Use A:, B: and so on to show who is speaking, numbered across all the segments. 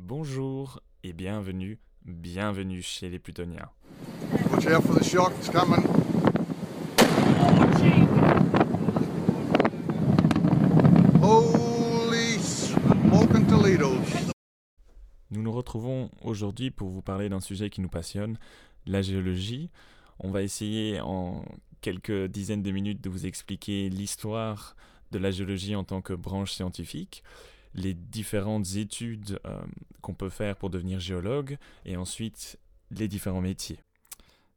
A: Bonjour et bienvenue, bienvenue chez les Plutoniens.
B: Watch out for the shark, it's coming. Holy smoking Toledos.
A: Nous nous retrouvons aujourd'hui pour vous parler d'un sujet qui nous passionne, la géologie. On va essayer en quelques dizaines de minutes de vous expliquer l'histoire de la géologie en tant que branche scientifique, les différentes études euh, qu'on peut faire pour devenir géologue et ensuite les différents métiers.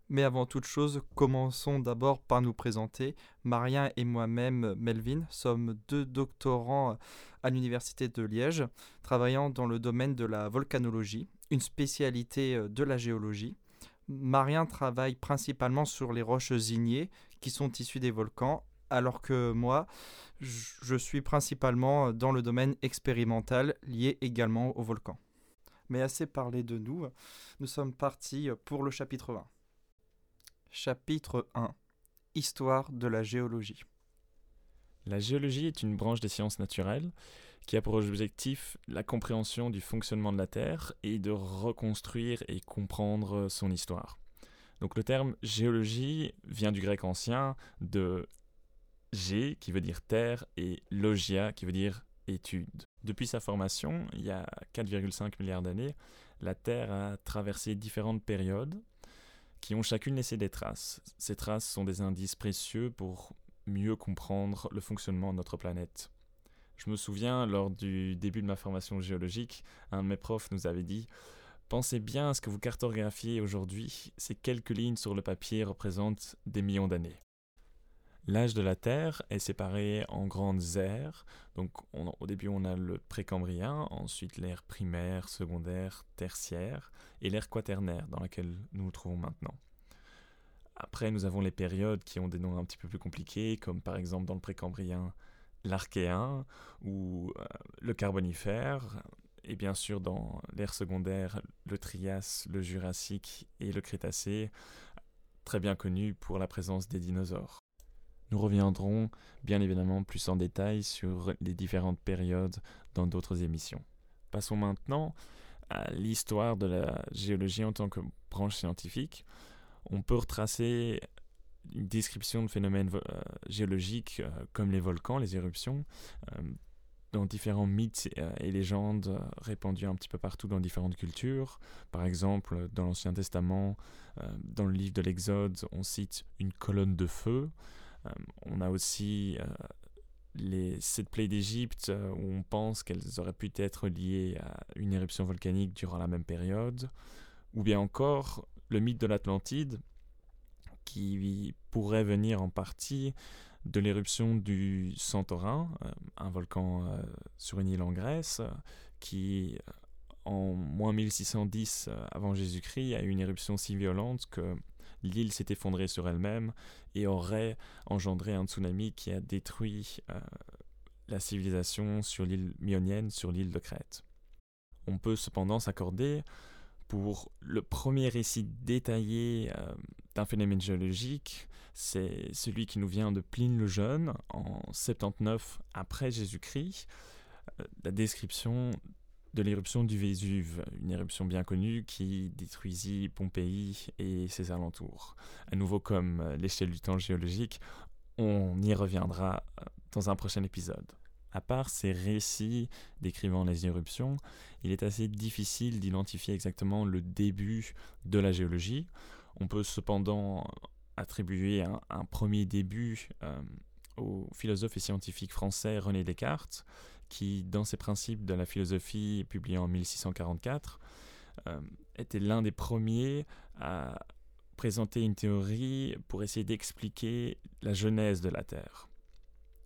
C: Mais avant toute chose, commençons d'abord par nous présenter. Marien et moi-même, Melvin, sommes deux doctorants à l'Université de Liège, travaillant dans le domaine de la volcanologie, une spécialité euh, de la géologie. Marien travaille principalement sur les roches ignées qui sont issues des volcans, alors que moi, je suis principalement dans le domaine expérimental lié également aux volcans. Mais assez parlé de nous, nous sommes partis pour le chapitre 1. Chapitre 1 Histoire de la géologie.
A: La géologie est une branche des sciences naturelles qui a pour objectif la compréhension du fonctionnement de la Terre et de reconstruire et comprendre son histoire. Donc le terme géologie vient du grec ancien de G qui veut dire terre et logia qui veut dire étude. Depuis sa formation, il y a 4,5 milliards d'années, la Terre a traversé différentes périodes qui ont chacune laissé des traces. Ces traces sont des indices précieux pour mieux comprendre le fonctionnement de notre planète. Je me souviens, lors du début de ma formation géologique, un de mes profs nous avait dit Pensez bien à ce que vous cartographiez aujourd'hui, ces quelques lignes sur le papier représentent des millions d'années. L'âge de la Terre est séparé en grandes aires. Donc, au début, on a le précambrien, ensuite l'ère primaire, secondaire, tertiaire, et l'ère quaternaire, dans laquelle nous nous trouvons maintenant. Après, nous avons les périodes qui ont des noms un petit peu plus compliqués, comme par exemple dans le précambrien, l'archéen ou euh, le carbonifère, et bien sûr dans l'ère secondaire, le Trias, le Jurassique et le Crétacé, très bien connus pour la présence des dinosaures. Nous reviendrons bien évidemment plus en détail sur les différentes périodes dans d'autres émissions. Passons maintenant à l'histoire de la géologie en tant que branche scientifique. On peut retracer une description de phénomènes euh, géologiques euh, comme les volcans, les éruptions, euh, dans différents mythes et légendes répandus un petit peu partout dans différentes cultures. Par exemple, dans l'Ancien Testament, dans le livre de l'Exode, on cite une colonne de feu. Euh, on a aussi euh, les sept plaies d'Égypte euh, où on pense qu'elles auraient pu être liées à une éruption volcanique durant la même période, ou bien encore le mythe de l'Atlantide qui pourrait venir en partie de l'éruption du Santorin, un volcan sur une île en Grèce, qui en moins 1610 avant Jésus-Christ a eu une éruption si violente que l'île s'est effondrée sur elle-même et aurait engendré un tsunami qui a détruit euh, la civilisation sur l'île myonienne, sur l'île de Crète. On peut cependant s'accorder pour le premier récit détaillé euh, d'un phénomène géologique, c'est celui qui nous vient de Pline le Jeune en 79 après Jésus-Christ. Euh, la description de l'éruption du Vésuve, une éruption bien connue qui détruisit Pompéi et ses alentours. À nouveau comme euh, l'échelle du temps géologique, on y reviendra euh, dans un prochain épisode. À part ces récits décrivant les éruptions, il est assez difficile d'identifier exactement le début de la géologie. On peut cependant attribuer un, premier début euh, au philosophe et scientifique français René Descartes, qui, dans ses principes de la philosophie publiés en 1644, euh, était l'un des premiers à présenter une théorie pour essayer d'expliquer la genèse de la Terre.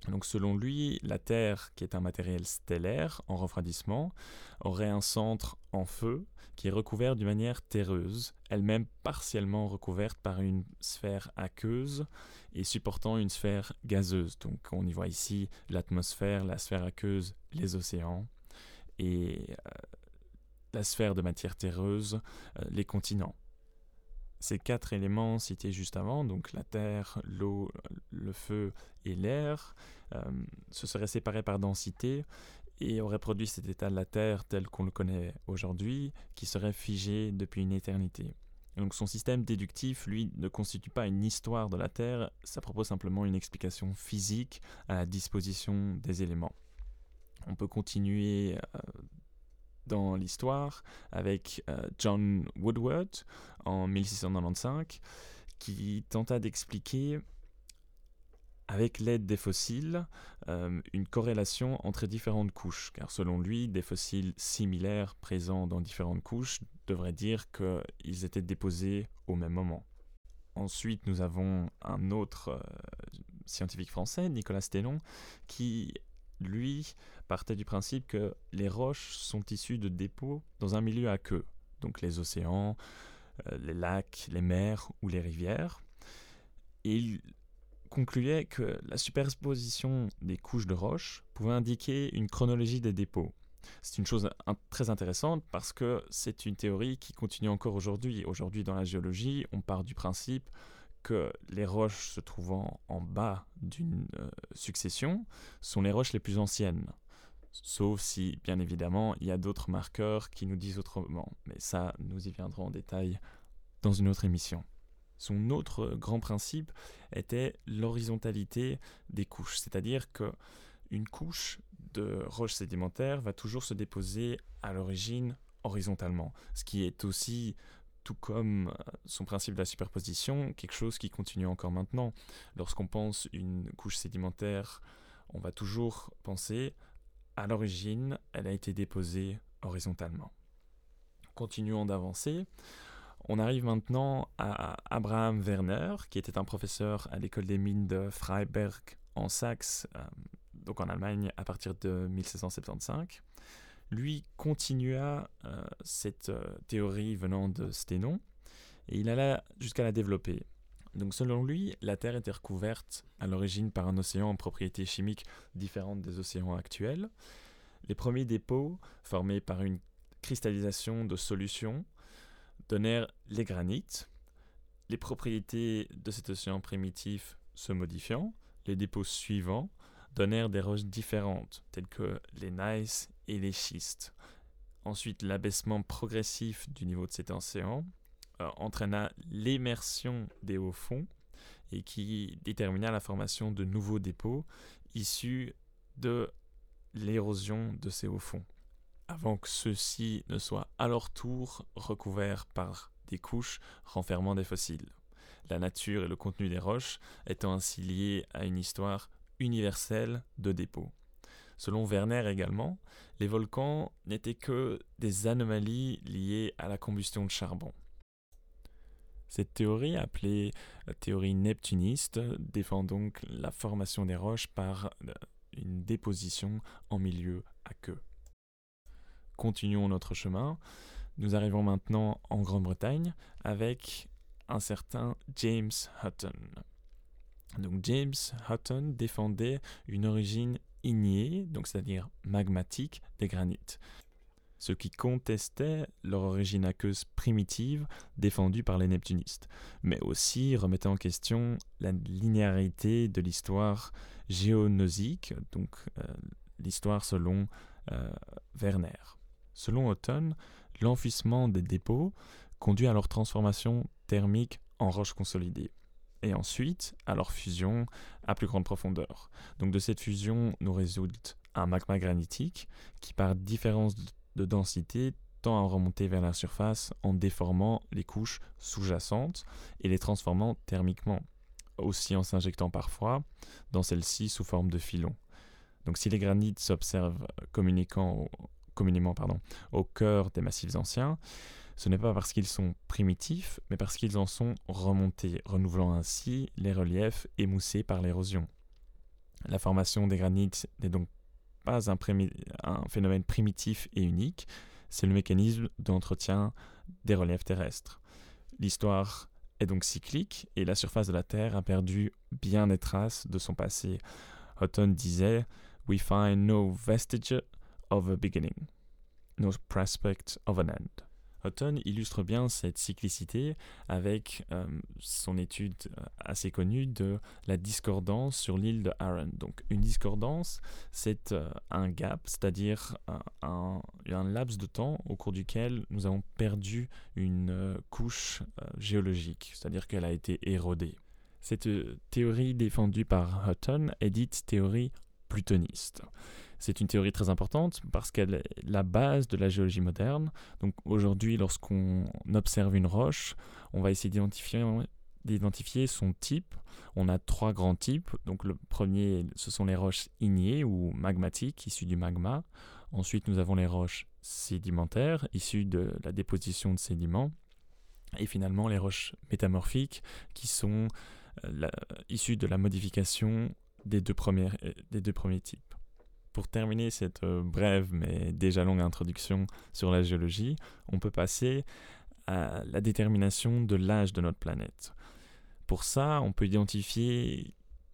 A: Donc selon lui, la Terre, qui est un matériel stellaire en refroidissement, aurait un centre en feu qui est recouvert d'une manière terreuse, elle-même partiellement recouverte par une sphère aqueuse et supportant une sphère gazeuse. Donc on y voit ici l'atmosphère, la sphère aqueuse, les océans et euh, la sphère de matière terreuse, euh, les continents. Ces quatre éléments cités juste avant, donc la terre, l'eau, le feu et l'air, euh, se seraient séparés par densité et aurait produit cet état de la Terre tel qu'on le connaît aujourd'hui, qui serait figé depuis une éternité. donc son système déductif, lui, ne constitue pas une histoire de la Terre, ça propose simplement une explication physique à la disposition des éléments. On peut continuer euh, dans l'histoire avec euh, John Woodward en 1695 qui tenta d'expliquer avec l'aide des fossiles euh, une corrélation entre différentes couches, car selon lui, des fossiles similaires présents dans différentes couches devraient dire qu'ils étaient déposés au même moment. Ensuite, nous avons un autre euh, scientifique français, Nicolas Stellon, qui, lui, partait du principe que les roches sont issues de dépôts dans un milieu à queue, donc les océans, euh, les lacs, les mers ou les rivières. Et il concluait que la superposition des couches de roches pouvait indiquer une chronologie des dépôts. C'est une chose très intéressante parce que c'est une théorie qui continue encore aujourd'hui. Aujourd'hui, dans la géologie, on part du principe que les roches se trouvant en bas d'une euh, succession sont les roches les plus anciennes. Sauf si, bien évidemment, il y a d'autres marqueurs qui nous disent autrement. Mais ça, nous y viendrons en détail dans une autre émission. Son autre grand principe était l'horizontalité des couches, c'est-à-dire que une couche de roche sédimentaire va toujours se déposer à l'origine horizontalement, ce qui est aussi tout comme euh, son principe de la superposition, quelque chose qui continue encore maintenant. Lorsqu'on pense une couche sédimentaire, on va toujours penser à l'origine, elle a été déposée horizontalement. Continuons d'avancer. On arrive maintenant à Abraham Werner, qui était un professeur à l'école des mines de Freiberg en Saxe, euh, donc en Allemagne, à partir de 1675. Lui continua euh, cette euh, théorie venant de Sténon et il alla jusqu'à la développer. Donc selon lui, la Terre était recouverte à l'origine par un océan en propriétés chimiques différentes des océans actuels. Les premiers dépôts, formés par une cristallisation de solutions, donnèrent les granites. Les propriétés de cet océan primitif se modifiant, les dépôts suivants donnèrent des roches différentes, telles que les gneiss et les schistes. Ensuite, l'abaissement progressif du niveau de cet océan euh, entraîna l'émersion des hauts fonds et qui détermina la formation de nouveaux dépôts issus de l'érosion de ces hauts fonds avant que ceux-ci ne soient à leur tour recouverts par des couches renfermant des fossiles. La nature et le contenu des roches étant ainsi liés à une histoire universelle de dépôts. Selon Werner également, les volcans n'étaient que des anomalies liées à la combustion de charbon. Cette théorie, appelée théorie neptuniste, défend donc la formation des roches par une déposition en milieu à queue continuons notre chemin. Nous arrivons maintenant en Grande-Bretagne avec un certain James Hutton. James Hutton défendait une origine ignée, donc c'est-à-dire magmatique des granites, ce qui contestait leur origine aqueuse primitive défendue par les neptunistes, mais aussi remettait en question la linéarité de l'histoire géonosique, donc euh, l'histoire selon euh, Werner. Selon Houghton, l'enfouissement des dépôts conduit à leur transformation thermique en roche consolidée et ensuite à leur fusion à plus grande profondeur. Donc de cette fusion nous résulte un magma granitique qui par différence de densité tend à remonter vers la surface en déformant les couches sous-jacentes et les transformant thermiquement, aussi en s'injectant parfois dans celles-ci sous forme de filons. Donc si les granites s'observent communément au cœur des massifs anciens, ce n'est pas parce qu'ils sont primitifs, mais parce qu'ils en sont remontés, renouvelant ainsi les reliefs émoussés par l'érosion. La formation des granites n'est donc pas un, phénomène primitif et unique, c'est le mécanisme d'entretien des reliefs terrestres. L'histoire est donc cyclique et la surface de la Terre a perdu bien des traces de son passé. Houghton disait We find no vestige of a beginning, no prospect of an end. Hutton illustre bien cette cyclicité avec euh, son étude euh, assez connue de la discordance sur l'île de Arran. Donc une discordance, c'est euh, un gap, c'est-à-dire un, un, laps de temps au cours duquel nous avons perdu une couche géologique, c'est-à-dire qu'elle a été érodée. Cette théorie défendue par Hutton est dite théorie plutoniste. C'est une théorie très importante parce qu'elle est la base de la géologie moderne. Donc aujourd'hui, lorsqu'on observe une roche, on va essayer d'identifier son type. On a trois grands types. Donc le premier, ce sont les roches ignées ou magmatiques issues du magma. Ensuite, nous avons les roches sédimentaires issues de la déposition de sédiments. Et finalement, les roches métamorphiques qui sont euh, issues de la modification des deux, euh, des deux premiers types. Pour terminer cette euh, brève mais déjà longue introduction sur la géologie, on peut passer à la détermination de l'âge de notre planète. Pour ça, on peut identifier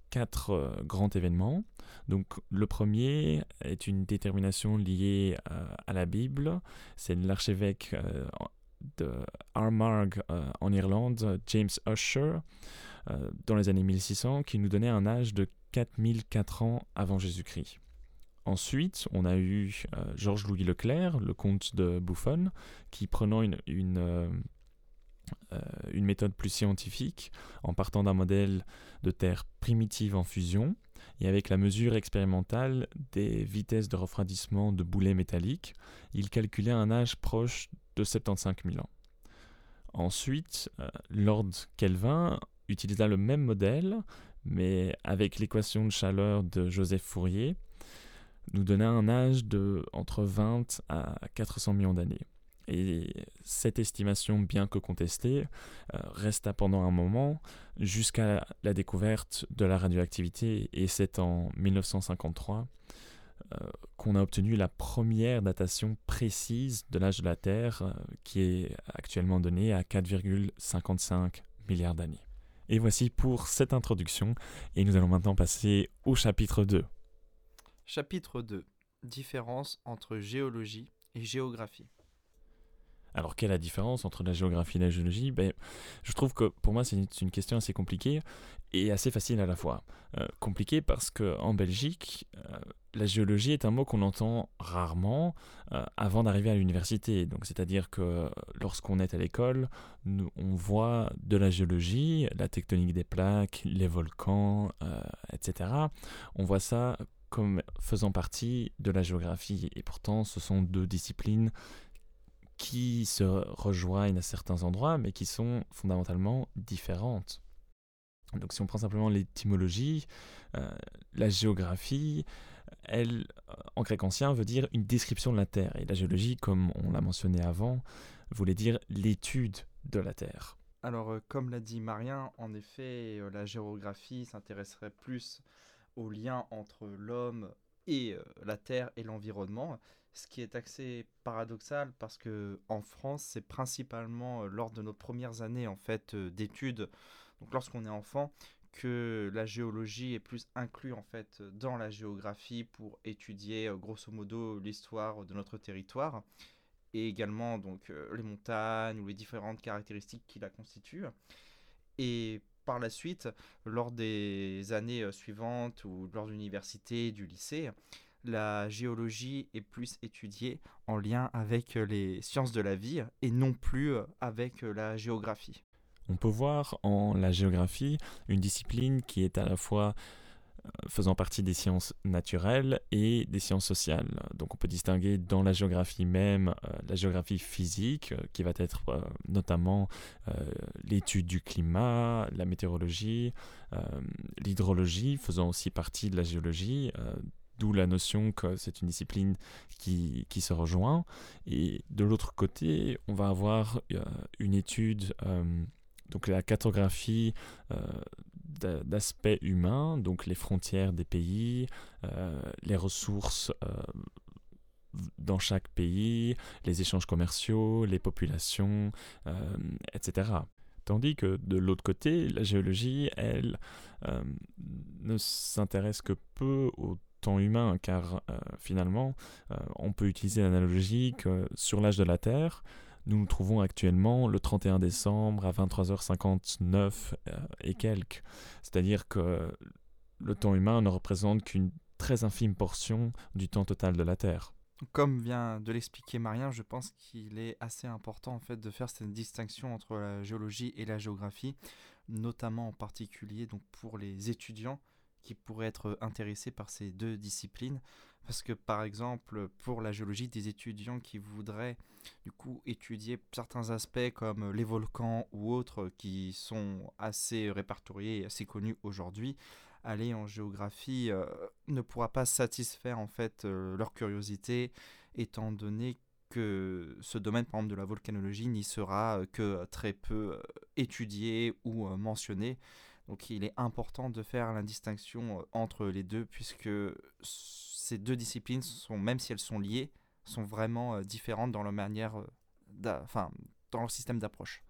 A: quatre euh, grands événements. Donc le premier est une détermination liée euh, à la Bible. C'est l'archevêque de Armagh en Irlande, James Usher, dans les années 1600, qui nous donnait un âge de 4004 ans avant Jésus-Christ. Ensuite, on a eu euh, Georges Louis Leclerc, le comte de Buffon, qui prenant euh, euh, une méthode plus scientifique, en partant d'un modèle de terre primitive en fusion, et avec la mesure expérimentale des vitesses de refroidissement de boulets métalliques, il calculait un âge proche de 75 000 ans. Ensuite, Lord Kelvin utilisa le même modèle, mais avec l'équation de chaleur de Joseph Fourier, nous donnait un âge de entre 20 à 400 millions d'années. Et cette estimation, bien que contestée, euh, resta pendant un moment jusqu'à la découverte de la radioactivité. Et c'est en 1953 euh, qu'on a obtenu la première datation précise de l'âge de la Terre, euh, qui est actuellement donnée à 4,55 milliards d'années. Et voici pour cette introduction, et nous allons maintenant passer au chapitre 2.
C: Chapitre 2 Différence entre géologie et géographie.
A: Alors, quelle est la différence entre la géographie et la géologie? Ben, Je trouve que pour moi, c'est une, question assez compliquée et assez facile à la fois. Euh, compliquée parce qu'en Belgique, euh, la géologie est un mot qu'on entend rarement euh, avant d'arriver à l'université. C'est-à-dire que lorsqu'on est à l'école, on voit de la géologie, la tectonique des plaques, les volcans, etc. On voit ça comme faisant partie de la géographie. Et pourtant, ce sont deux disciplines qui se rejoignent à certains endroits, mais qui sont fondamentalement différentes. Donc si on prend simplement l'étymologie, euh, la géographie, elle, en grec ancien, veut dire une description de la Terre. Et la géologie, comme on l'a mentionné avant, voulait dire l'étude de la Terre.
C: Alors, euh, comme l'a dit Marien, en effet, euh, la géographie s'intéresserait plus au lien entre l'homme et euh, la Terre et l'environnement, ce qui est assez paradoxal parce que en France, c'est principalement euh, lors de nos premières années en fait euh, d'études, donc lorsqu'on est enfant, que la géologie est plus inclue en fait dans la géographie pour étudier grosso modo l'histoire de notre territoire et également donc les montagnes ou les différentes caractéristiques qui la constituent. Et par la suite, lors des années suivantes ou lors de l'université, du lycée, la géologie est plus étudiée en lien avec les sciences de la vie et non plus avec la géographie.
A: On peut voir en la géographie une discipline qui est à la fois faisant partie des sciences naturelles et des sciences sociales. Donc on peut distinguer dans la géographie même euh, la géographie physique, euh, qui va être euh, notamment l'étude du climat, la météorologie, l'hydrologie, faisant aussi partie de la géologie. D'où la notion que c'est une discipline qui, qui, se rejoint. Et de l'autre côté, on va avoir une étude, donc la cartographie d'aspects humains, donc les frontières des pays, euh, les ressources euh, dans chaque pays, les échanges commerciaux, les populations, euh, etc. Tandis que de l'autre côté, la géologie, elle, ne s'intéresse que peu au temps humain, car finalement, on peut utiliser l'analogie que sur l'âge de la Terre, Nous nous trouvons actuellement le 31 décembre à 23h59 euh, et quelques. C'est-à-dire que le temps humain ne représente qu'une très infime portion du temps total de la Terre.
C: Comme vient de l'expliquer Marien, je pense qu'il est assez important en fait de faire cette distinction entre la géologie et la géographie, notamment en particulier donc pour les étudiants qui pourraient être intéressés par ces deux disciplines. Parce que par exemple, pour la géologie, des étudiants qui voudraient du coup étudier certains aspects comme les volcans ou autres qui sont assez répertoriés et assez connus aujourd'hui, aller en géographie euh, ne pourra pas satisfaire en fait euh, leur curiosité, étant donné que ce domaine, par exemple, de la volcanologie n'y sera euh, que très peu étudié ou mentionné. Donc il est important de faire la distinction entre les deux, puisque ces deux disciplines, sont, même si elles sont liées, sont vraiment différentes dans leur manière, enfin, dans leur système d'approche.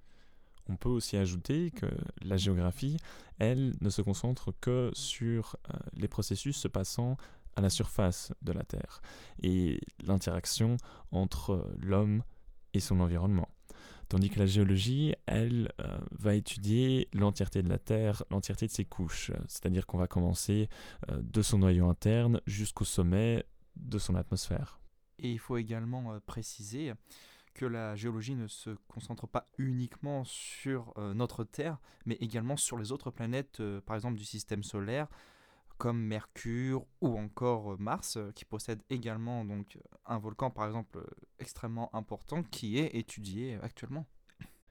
A: On peut aussi ajouter que la géographie, elle, ne se concentre que sur euh, les processus se passant à la surface de la Terre et l'interaction entre l'homme et son environnement. Tandis que la géologie, elle, euh, va étudier l'entièreté de la Terre, l'entièreté de ses couches. C'est-à-dire qu'on va commencer euh, de son noyau interne jusqu'au sommet de son atmosphère.
C: Et il faut également préciser que la géologie ne se concentre pas uniquement sur euh, notre Terre, mais également sur les autres planètes, euh, par exemple du système solaire, comme Mercure ou encore euh, Mars, qui possède également donc un volcan, par exemple, extrêmement important, qui est étudié actuellement.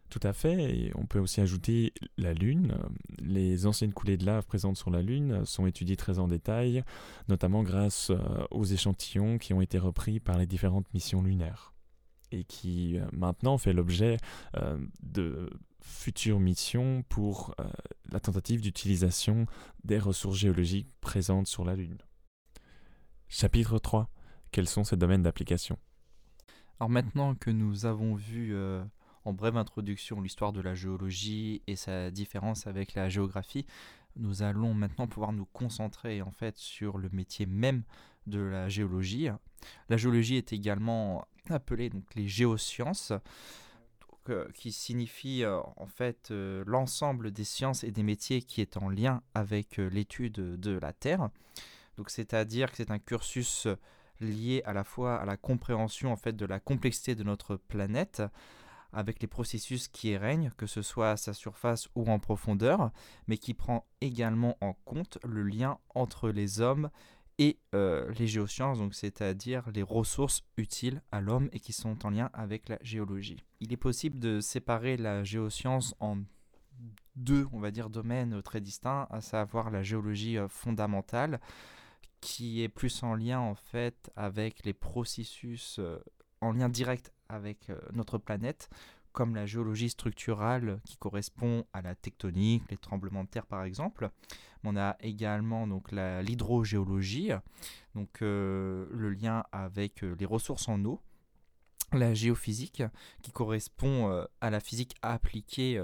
A: Tout à fait, et on peut aussi ajouter la Lune. Les anciennes coulées de lave présentes sur la Lune sont étudiées très en détail, notamment grâce aux échantillons qui ont été repris par les différentes missions lunaires et qui euh, maintenant fait l'objet euh, de futures missions pour euh, la tentative d'utilisation des ressources géologiques présentes sur la Lune. Chapitre 3. Quels sont ces domaines d'application?
C: Alors maintenant que nous avons vu en brève introduction l'histoire de la géologie et sa différence avec la géographie, nous allons maintenant pouvoir nous concentrer en fait sur le métier même de la géologie. La géologie est également appelée donc les géosciences, euh, qui signifie euh, en fait euh, l'ensemble des sciences et des métiers qui est en lien avec l'étude de la Terre. Donc c'est-à-dire que c'est un cursus lié à la fois à la compréhension en fait de la complexité de notre planète avec les processus qui y règnent, que ce soit à sa surface ou en profondeur, mais qui prend également en compte le lien entre les hommes et euh, les géosciences, donc c'est-à-dire les ressources utiles à l'homme et qui sont en lien avec la géologie. Il est possible de séparer la géoscience en deux, on va dire, domaines très distincts, à savoir la géologie euh, fondamentale, qui est plus en lien en fait avec les processus euh, en lien direct avec notre planète, comme la géologie structurale qui correspond à la tectonique, les tremblements de terre par exemple. On a également donc l'hydrogéologie, donc euh, le lien avec euh, les ressources en eau, la géophysique qui correspond euh, à la physique appliquée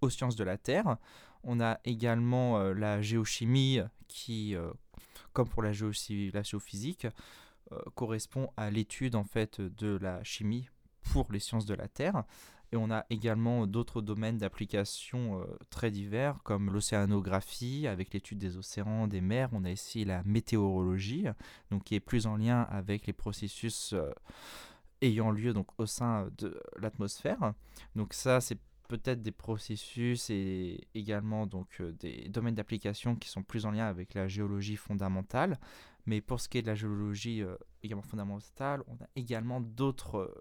C: aux sciences de la Terre. On a également la géochimie qui, comme pour la, géophysique, correspond à l'étude en fait de la chimie pour les sciences de la Terre. Et on a également d'autres domaines d'application euh, très divers, comme l'océanographie, avec l'étude des océans, des mers. On a ici la météorologie, donc qui est plus en lien avec les processus euh, ayant lieu donc, au sein de l'atmosphère. Donc ça, c'est peut-être des processus et également donc euh, des domaines d'application qui sont plus en lien avec la géologie fondamentale. Mais pour ce qui est de la géologie également fondamentale, on a également d'autres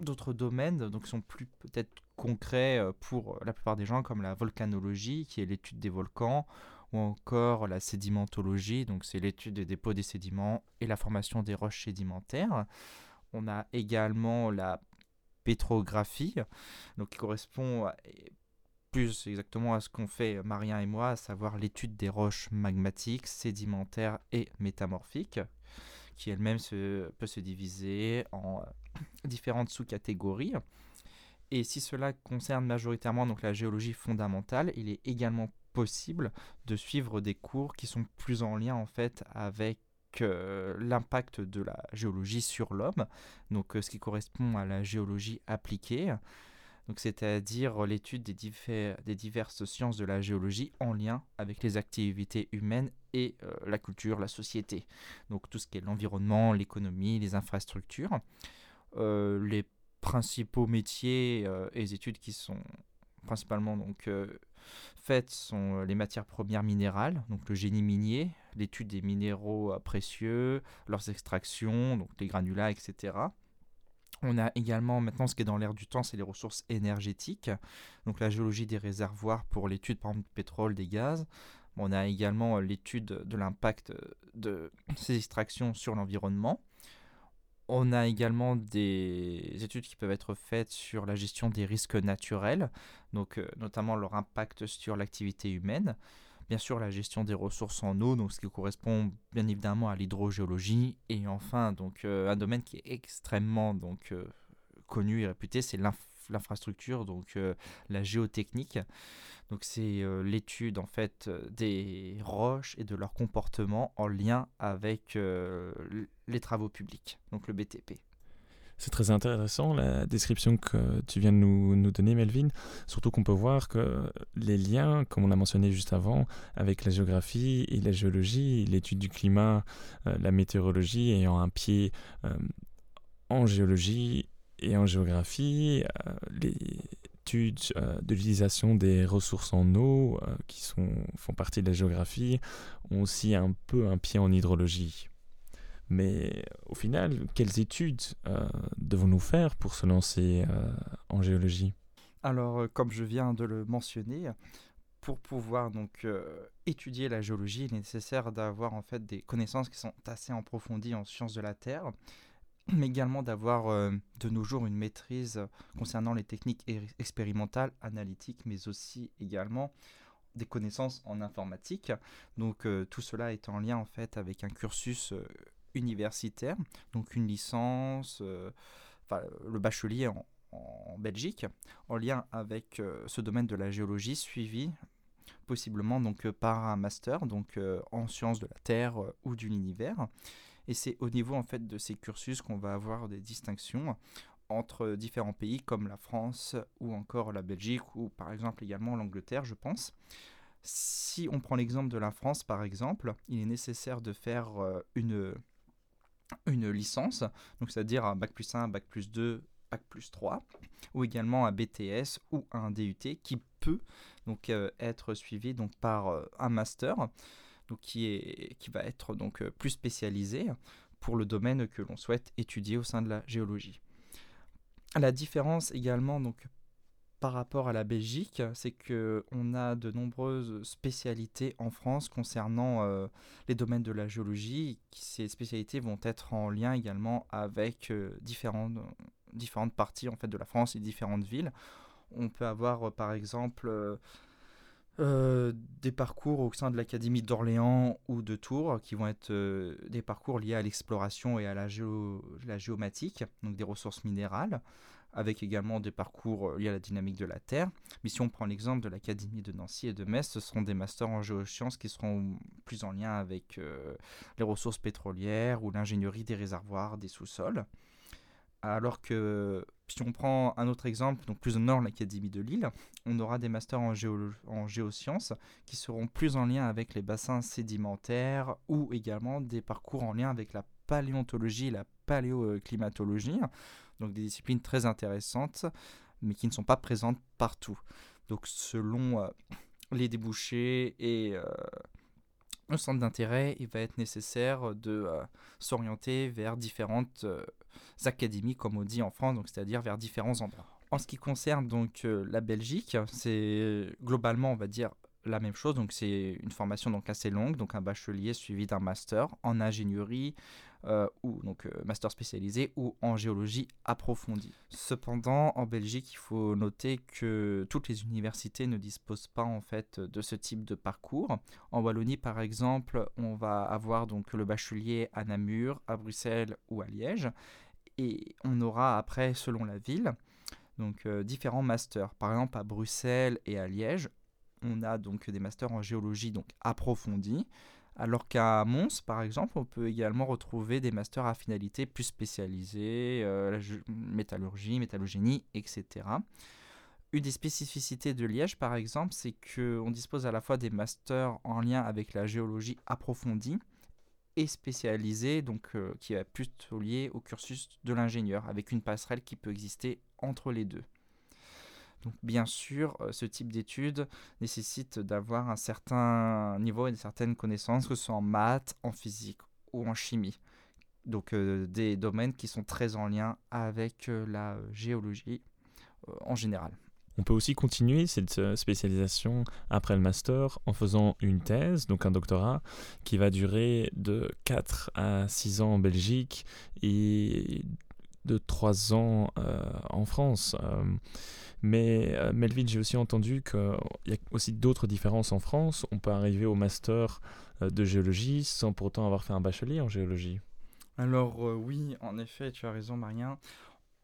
C: d'autres domaines, donc qui sont plus peut-être concrets euh, pour la plupart des gens, comme la volcanologie, qui est l'étude des volcans, ou encore la sédimentologie, donc c'est l'étude des dépôts des sédiments et la formation des roches sédimentaires. On a également la pétrographie, qui correspond plus exactement à ce qu'on fait Marien et moi, à savoir l'étude des roches magmatiques, sédimentaires et métamorphiques, qui elle-même peut se diviser en différentes sous-catégories. Et si cela concerne majoritairement donc la géologie fondamentale, il est également possible de suivre des cours qui sont plus en lien en fait avec avec l'impact de la géologie sur l'homme, donc ce qui correspond à la géologie appliquée c'est-à-dire l'étude des, des, diverses sciences de la géologie en lien avec les activités humaines et euh, la culture, la société. Donc tout ce qui est l'environnement, l'économie, les infrastructures. Euh, les principaux métiers euh, et études qui sont principalement donc faites sont les matières premières minérales, donc le génie minier, l'étude des minéraux précieux, leurs extractions, donc les granulats, etc. On a également maintenant ce qui est dans l'air du temps, c'est les ressources énergétiques, donc la géologie des réservoirs pour l'étude par exemple du pétrole, des gaz. On a également euh, l'étude de l'impact euh, de ces extractions sur l'environnement. On a également des études qui peuvent être faites sur la gestion des risques naturels, donc euh, notamment leur impact sur l'activité humaine. Bien sûr, la gestion des ressources en eau, ce qui correspond bien évidemment à l'hydrogéologie. Et enfin, donc euh, un domaine qui est extrêmement donc euh, connu et réputé, c'est l'infrastructure, donc euh, la géotechnique. Donc c'est l'étude en fait des roches et de leur comportement en lien avec les travaux publics, donc le BTP.
A: C'est très intéressant la description que tu viens de nous, donner, Melvin. Surtout qu'on peut voir que les liens, comme on a mentionné juste avant, avec la géographie et la géologie, l'étude du climat, euh, la météorologie ayant un pied euh, en géologie et en géographie, euh, l'étude de l'utilisation des ressources en eau, qui sont, font partie de la géographie, ont aussi un peu un pied en hydrologie. Mais au final, quelles études euh, devons-nous faire pour se lancer euh, en géologie?
C: Alors, euh, comme je viens de le mentionner, pour pouvoir donc étudier la géologie, il est nécessaire d'avoir en fait des connaissances qui sont assez approfondies en sciences de la Terre, mais également d'avoir de nos jours une maîtrise concernant les techniques expérimentales, analytiques, mais aussi également des connaissances en informatique. Donc tout cela est en lien en fait avec un cursus universitaire, donc une licence, euh, le bachelier en, Belgique, en lien avec euh, ce domaine de la géologie, suivi possiblement donc euh, par un master, donc en sciences de la Terre ou de l'univers. Et c'est au niveau en fait de ces cursus qu'on va avoir des distinctions entre différents pays comme la France ou encore la Belgique ou par exemple également l'Angleterre, je pense. Si on prend l'exemple de la France par exemple, il est nécessaire de faire une une licence, donc c'est-à-dire un bac plus 1, bac plus 2, bac plus 3, ou également un BTS ou un DUT qui peut donc euh, être suivi donc par euh, un master, donc qui est qui va être donc euh, plus spécialisé pour le domaine que l'on souhaite étudier au sein de la géologie. La différence également donc par rapport à la Belgique, c'est que on a de nombreuses spécialités en France concernant euh, les domaines de la géologie. Ces spécialités vont être en lien également avec euh, différentes, parties en fait de la France et différentes villes. On peut avoir euh, par exemple des parcours au sein de l'Académie d'Orléans ou de Tours qui vont être des parcours liés à l'exploration et à la, la géomatique, donc des ressources minérales avec également des parcours euh, liés à la dynamique de la Terre. Mais si on prend l'exemple de l'Académie de Nancy et de Metz, ce seront des masters en géosciences qui seront plus en lien avec euh, les ressources pétrolières ou l'ingénierie des réservoirs, des sous-sols. Alors que si on prend un autre exemple, donc plus au nord, l'Académie de Lille, on aura des masters en, en, géosciences qui seront plus en lien avec les bassins sédimentaires ou également des parcours en lien avec la paléontologie et la paléoclimatologie donc des disciplines très intéressantes, mais qui ne sont pas présentes partout. Donc selon euh, les débouchés et euh, le centre d'intérêt, il va être nécessaire de euh, s'orienter vers différentes académies, comme on dit en France, c'est-à-dire vers différents endroits. En ce qui concerne donc la Belgique, c'est globalement, on va dire, la même chose. Donc c'est une formation donc assez longue, donc un bachelier suivi d'un master en ingénierie, euh, ou donc euh, master spécialisé ou en géologie approfondie. Cependant, en Belgique, il faut noter que toutes les universités ne disposent pas en fait de ce type de parcours. En Wallonie, par exemple, on va avoir donc le bachelier à Namur, à Bruxelles ou à Liège, et on aura après, selon la ville, donc euh, différents masters. Par exemple, à Bruxelles et à Liège, on a donc des masters en géologie donc approfondie Alors qu'à Mons, par exemple, on peut également retrouver des masters à finalité plus spécialisés, euh, métallurgie, métallogénie, etc. Une des spécificités de Liège, par exemple, c'est qu'on dispose à la fois des masters en lien avec la géologie approfondie et spécialisés, donc euh, qui est plutôt lié au cursus de l'ingénieur, avec une passerelle qui peut exister entre les deux. Donc, bien sûr, euh, ce type d'études nécessite d'avoir un certain niveau et de certaines connaissances, que ce soit en maths, en physique ou en chimie. Donc euh, des domaines qui sont très en lien avec la géologie en général.
A: On peut aussi continuer cette euh, spécialisation après le master en faisant une thèse, donc un doctorat, qui va durer de 4 à 6 ans en Belgique et de 3 ans euh, en France. Euh, mais Melvin, j'ai aussi entendu qu'il y a aussi d'autres différences en France. On peut arriver au master de géologie sans pourtant avoir fait un bachelier en géologie.
C: Alors oui, en effet, tu as raison, Marien.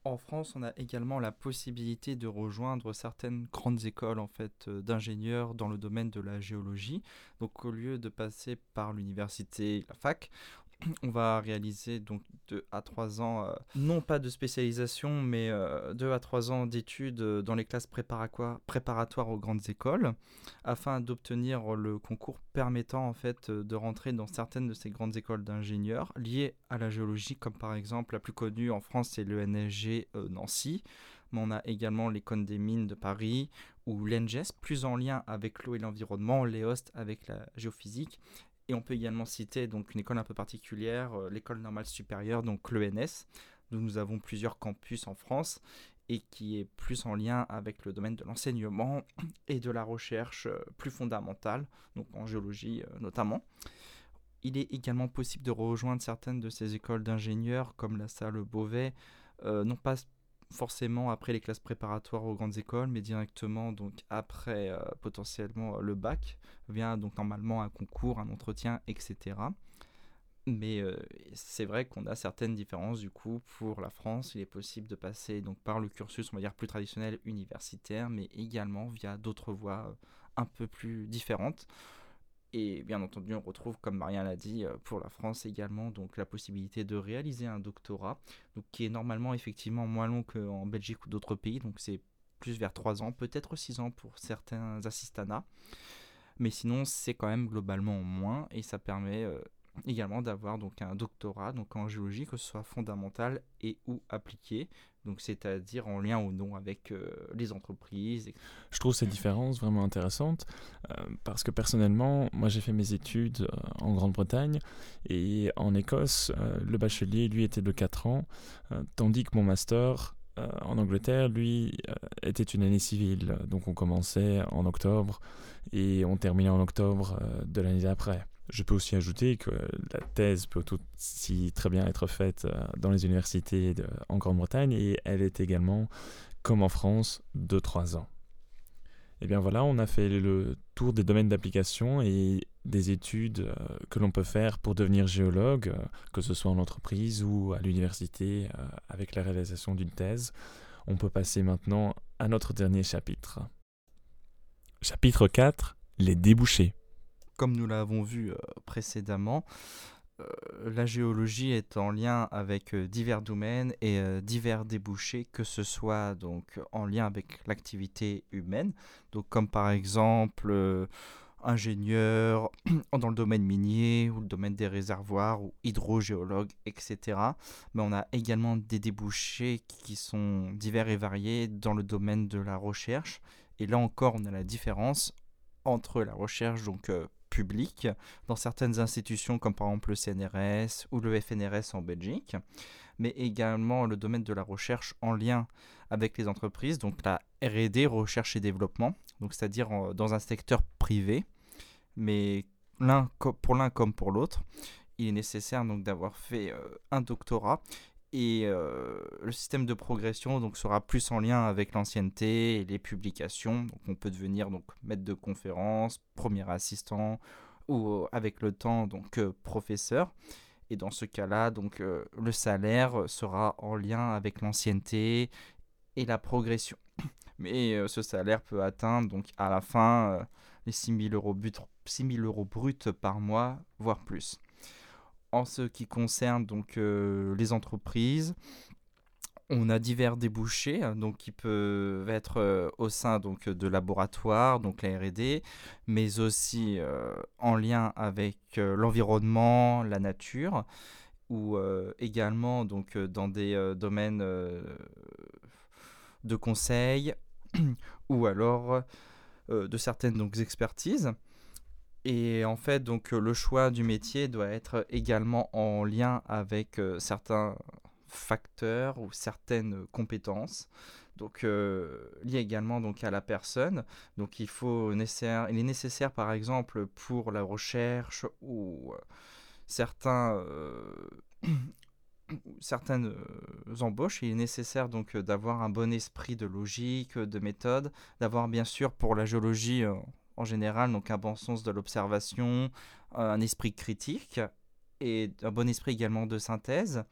C: En France, on a également la possibilité de rejoindre certaines grandes écoles en fait euh, d'ingénieurs dans le domaine de la géologie. Donc au lieu de passer par l'université, la fac, on va réaliser donc 2 à 3 ans, euh, non pas de spécialisation, mais 2 euh, à 3 ans d'études euh, dans les classes préparatoires aux grandes écoles, afin d'obtenir le concours permettant en fait de rentrer dans certaines de ces grandes écoles d'ingénieurs liées à la géologie, comme par exemple la plus connue en France, c'est le NSG Nancy. Mais on a également l'école des mines de Paris ou l'ENGES, plus en lien avec l'eau et l'environnement, l'EOST avec la géophysique, on peut également citer donc une école un peu particulière, euh, l'école normale supérieure, donc l'ENS, dont nous avons plusieurs campus en France et qui est plus en lien avec le domaine de l'enseignement et de la recherche euh, plus fondamentale, donc en géologie euh, notamment. Il est également possible de rejoindre certaines de ces écoles d'ingénieurs comme la salle Beauvais, non pas forcément après les classes préparatoires aux grandes écoles, mais directement donc après euh, potentiellement le bac, vient donc normalement un concours, un entretien, etc. Mais euh, c'est vrai qu'on a certaines différences du coup pour la France. Il est possible de passer donc par le cursus on va dire plus traditionnel universitaire, mais également via d'autres voies euh, un peu plus différentes. Et bien entendu, on retrouve, comme Marianne l'a dit, euh, pour la France également, donc la possibilité de réaliser un doctorat, donc qui est normalement effectivement moins long qu'en Belgique ou d'autres pays, donc c'est plus vers 3 ans, peut-être 6 ans pour certains assistanats. Mais sinon, c'est quand même globalement moins, et ça permet euh, également d'avoir donc un doctorat donc en géologie, que ce soit fondamental et ou appliqué, donc c'est-à-dire en lien ou non avec euh, les entreprises.
A: Je trouve cette différence vraiment intéressante euh, parce que personnellement, moi j'ai fait mes études euh, en Grande-Bretagne et en Écosse, le bachelier lui était de 4 ans, tandis que mon master en Angleterre, lui, était une année civile. Donc on commençait en octobre et on terminait en octobre de l'année d'après. Je peux aussi ajouter que la thèse peut aussi très bien être faite euh, dans les universités en Grande-Bretagne et elle est également, comme en France, de 3 ans. Et eh bien voilà, on a fait le tour des domaines d'application et des études euh, que l'on peut faire pour devenir géologue, euh, que ce soit en entreprise ou à l'université avec la réalisation d'une thèse. On peut passer maintenant à notre dernier chapitre. Chapitre 4, les débouchés
C: comme nous l'avons vu euh, précédemment, euh, la géologie est en lien avec euh, divers domaines et divers débouchés, que ce soit donc en lien avec l'activité humaine, donc comme par exemple ingénieur dans le domaine minier ou le domaine des réservoirs ou hydrogéologue, etc. Mais on a également des débouchés qui sont divers et variés dans le domaine de la recherche. Et là encore, on a la différence entre la recherche donc public dans certaines institutions comme par exemple le CNRS ou le FNRS en Belgique, mais également le domaine de la recherche en lien avec les entreprises, donc la R&D, recherche et développement, c'est-à-dire dans un secteur privé, mais pour l'un comme pour l'autre, il est nécessaire donc d'avoir fait euh, un doctorat et euh, le système de progression donc sera plus en lien avec l'ancienneté et les publications. Donc on peut devenir donc maître de conférence, premier assistant ou euh, avec le temps donc euh, professeur. Et dans ce cas-là, donc le salaire sera en lien avec l'ancienneté et la progression. Mais ce salaire peut atteindre donc à la fin les 6000 euros but 6 000 euros bruts par mois, voire plus. En ce qui concerne donc les entreprises, on a divers débouchés, hein, donc qui peuvent être euh, au sein de laboratoires, donc la R&D, mais aussi euh, en lien avec euh, l'environnement, la nature, ou également donc dans des domaines de conseil, ou alors de certaines donc expertises. Et en fait, donc le choix du métier doit être également en lien avec certains facteurs ou certaines compétences. Donc euh, liées également donc à la personne. Donc il faut nécessaire, il est nécessaire par exemple pour la recherche ou euh, certains euh, certaines embauches, il est nécessaire donc d'avoir un bon esprit de logique, de méthode, d'avoir bien sûr pour la géologie en général donc un bon sens de l'observation, un esprit critique et un bon esprit également de synthèse.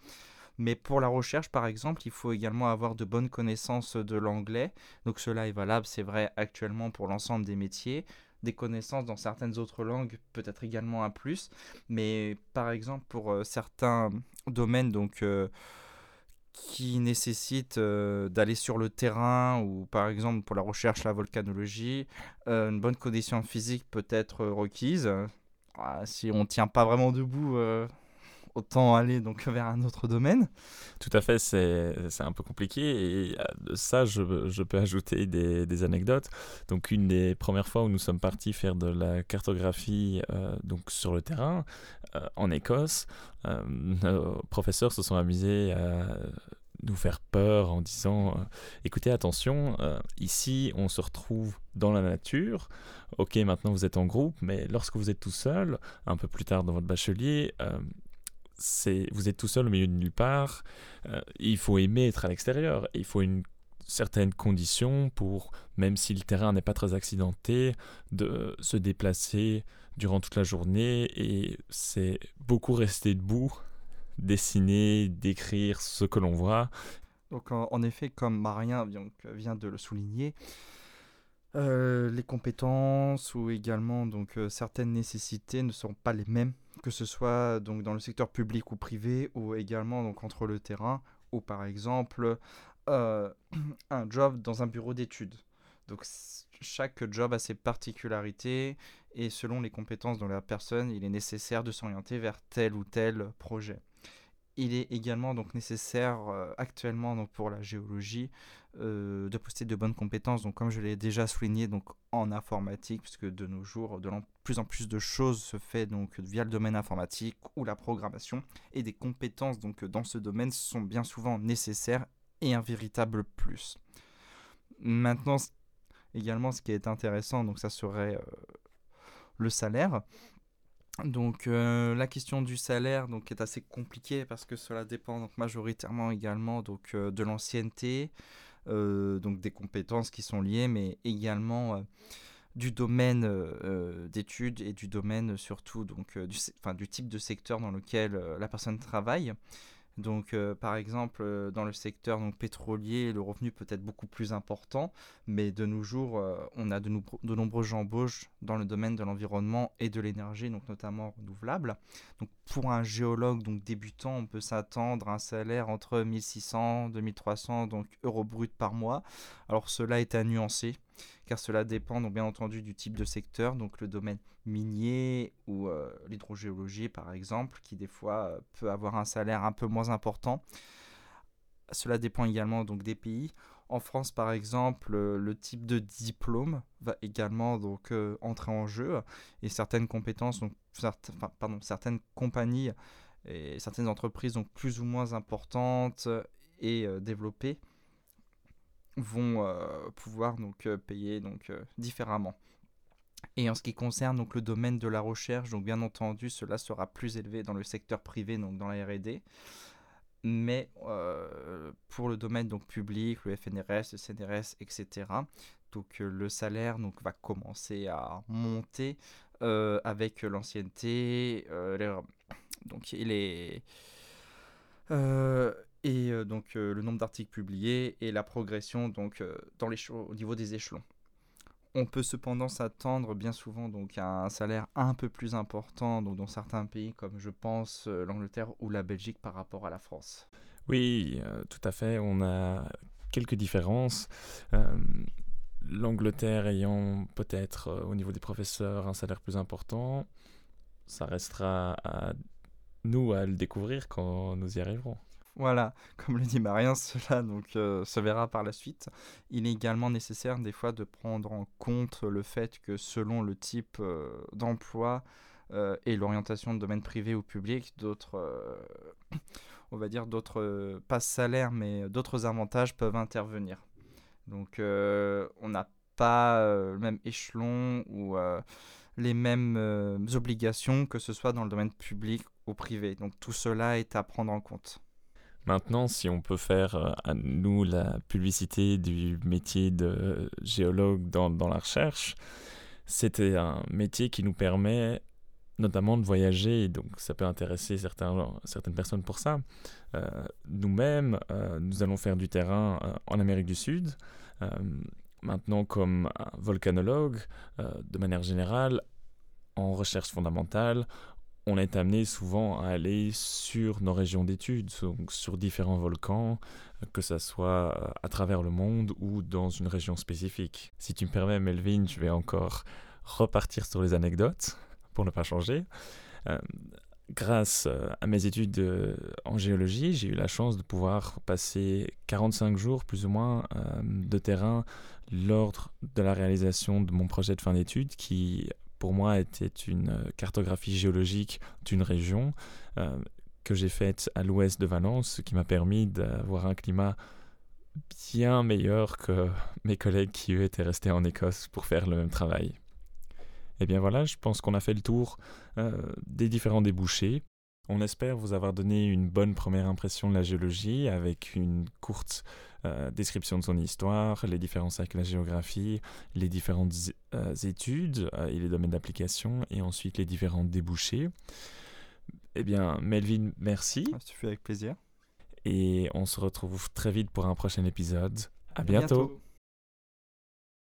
C: Mais pour la recherche, par exemple, il faut également avoir de bonnes connaissances de l'anglais. Donc cela est valable, c'est vrai, actuellement pour l'ensemble des métiers. Des connaissances dans certaines autres langues peut-être également un plus. Mais par exemple, pour euh, certains domaines, donc... Euh, qui nécessitent euh, d'aller sur le terrain ou par exemple pour la recherche, la volcanologie, une bonne condition physique peut être requise. Ah, si on ne tient pas vraiment debout autant aller donc vers un autre domaine.
A: Tout à fait, c'est un peu compliqué et euh, de ça, je, je peux ajouter des, des, anecdotes. Donc, une des premières fois où nous sommes partis faire de la cartographie euh, donc sur le terrain euh, en Écosse, nos professeurs se sont amusés à nous faire peur en disant écoutez attention ici on se retrouve dans la nature ok maintenant vous êtes en groupe mais lorsque vous êtes tout seul un peu plus tard dans votre bachelier vous êtes tout seul au milieu de nulle part. Euh, il faut aimer être à l'extérieur. Il faut une certaine condition pour, même si le terrain n'est pas très accidenté, de se déplacer durant toute la journée. Et c'est beaucoup rester debout, dessiner, décrire ce que l'on voit.
C: Donc en, effet, comme Marien vient, de le souligner, euh, les compétences ou également donc euh, certaines nécessités ne sont pas les mêmes que ce soit donc dans le secteur public ou privé ou également donc entre le terrain ou par exemple euh, un job dans un bureau d'études. Donc chaque job a ses particularités et selon les compétences de la personne, il est nécessaire de s'orienter vers tel ou tel projet. Il est également donc nécessaire euh, actuellement donc pour la géologie euh, de posséder de bonnes compétences. Donc comme je l'ai déjà souligné donc en informatique, puisque de nos jours de plus en plus de choses se fait donc via le domaine informatique ou la programmation, et des compétences donc dans ce domaine sont bien souvent nécessaires et un véritable plus. Maintenant également ce qui est intéressant donc ça serait euh, le salaire donc euh, la question du salaire donc est assez compliquée parce que cela dépend donc majoritairement également euh, de l'ancienneté, euh, des compétences qui sont liées, mais également du domaine d'études et du domaine surtout donc du, du, type de secteur dans lequel la personne travaille. Donc, euh, par exemple, euh, dans le secteur pétrolier, le revenu peut être beaucoup plus important, mais de nos jours, euh, on a de, de, nombreuses dans le domaine de l'environnement et de l'énergie, notamment renouvelable. Donc, pour un géologue débutant, on peut s'attendre à un salaire entre 1600 2300 donc euros bruts par mois. Alors, cela est à nuancer car cela dépend donc bien entendu du type de secteur, donc le domaine minier ou euh, l'hydrogéologie par exemple, qui des fois euh, peut avoir un salaire un peu moins important. Cela dépend également donc des pays. En France, par exemple, euh, le type de diplôme va également donc entrer en jeu et certaines compétences, donc certaines compagnies et certaines entreprises donc plus ou moins importantes et développées vont euh, pouvoir donc euh, payer donc euh, différemment. Et en ce qui concerne donc le domaine de la recherche, donc bien entendu, cela sera plus élevé dans le secteur privé, donc dans la R&D. Mais pour le domaine donc public, le FNRS, le CNRS, etc. Donc le salaire donc va commencer à monter avec l'ancienneté, donc il est et euh, donc euh, le nombre d'articles publiés et la progression donc euh, dans les au niveau des échelons. On peut cependant s'attendre bien souvent donc à un salaire un peu plus important donc dans certains pays comme je pense l'Angleterre ou la Belgique par rapport à la France.
A: Oui, tout à fait. On a quelques différences. L'Angleterre ayant peut-être au niveau des professeurs un salaire plus important, ça restera à nous à le découvrir quand nous y arriverons.
C: Voilà, comme le dit Marien, cela donc euh, se verra par la suite. Il est également nécessaire des fois de prendre en compte le fait que selon le type euh, d'emploi euh, et l'orientation de domaine privé ou public, d'autres, on va dire d'autres, pas salaires, mais d'autres avantages peuvent intervenir. Donc on n'a pas le même échelon ou les mêmes obligations que ce soit dans le domaine public ou privé. Donc tout cela est à prendre en compte.
A: Maintenant, si on peut faire euh, à nous la publicité du métier de géologue dans, la recherche, c'était un métier qui nous permet notamment de voyager, donc ça peut intéresser certaines personnes pour ça. Euh, Nous-mêmes, euh, nous allons faire du terrain en Amérique du Sud. Maintenant, comme volcanologue, de manière générale, en recherche fondamentale, on est amené souvent à aller sur nos régions d'études, sur différents volcans, euh, que ce soit euh, à travers le monde ou dans une région spécifique. Si tu me permets, Melvin, je vais encore repartir sur les anecdotes pour ne pas changer. Euh, grâce à mes études en géologie, j'ai eu la chance de pouvoir passer 45 jours plus ou moins de terrain lors de la réalisation de mon projet de fin d'études qui pour moi était une euh, cartographie géologique d'une région euh, que j'ai faite à l'ouest de Valence, ce qui m'a permis d'avoir un climat bien meilleur que mes collègues qui eux étaient restés en Écosse pour faire le même travail. Et bien voilà, je pense qu'on a fait le tour euh, des différents débouchés. On espère vous avoir donné une bonne première impression de la géologie avec une courte euh, description de son histoire, les différences avec la géographie, les différentes euh, études euh, et les domaines d'application, et ensuite les différents débouchés. Eh bien, Melvin, merci,
C: Ça fut avec plaisir.
A: et on se retrouve très vite pour un prochain épisode. À
C: À
A: bientôt.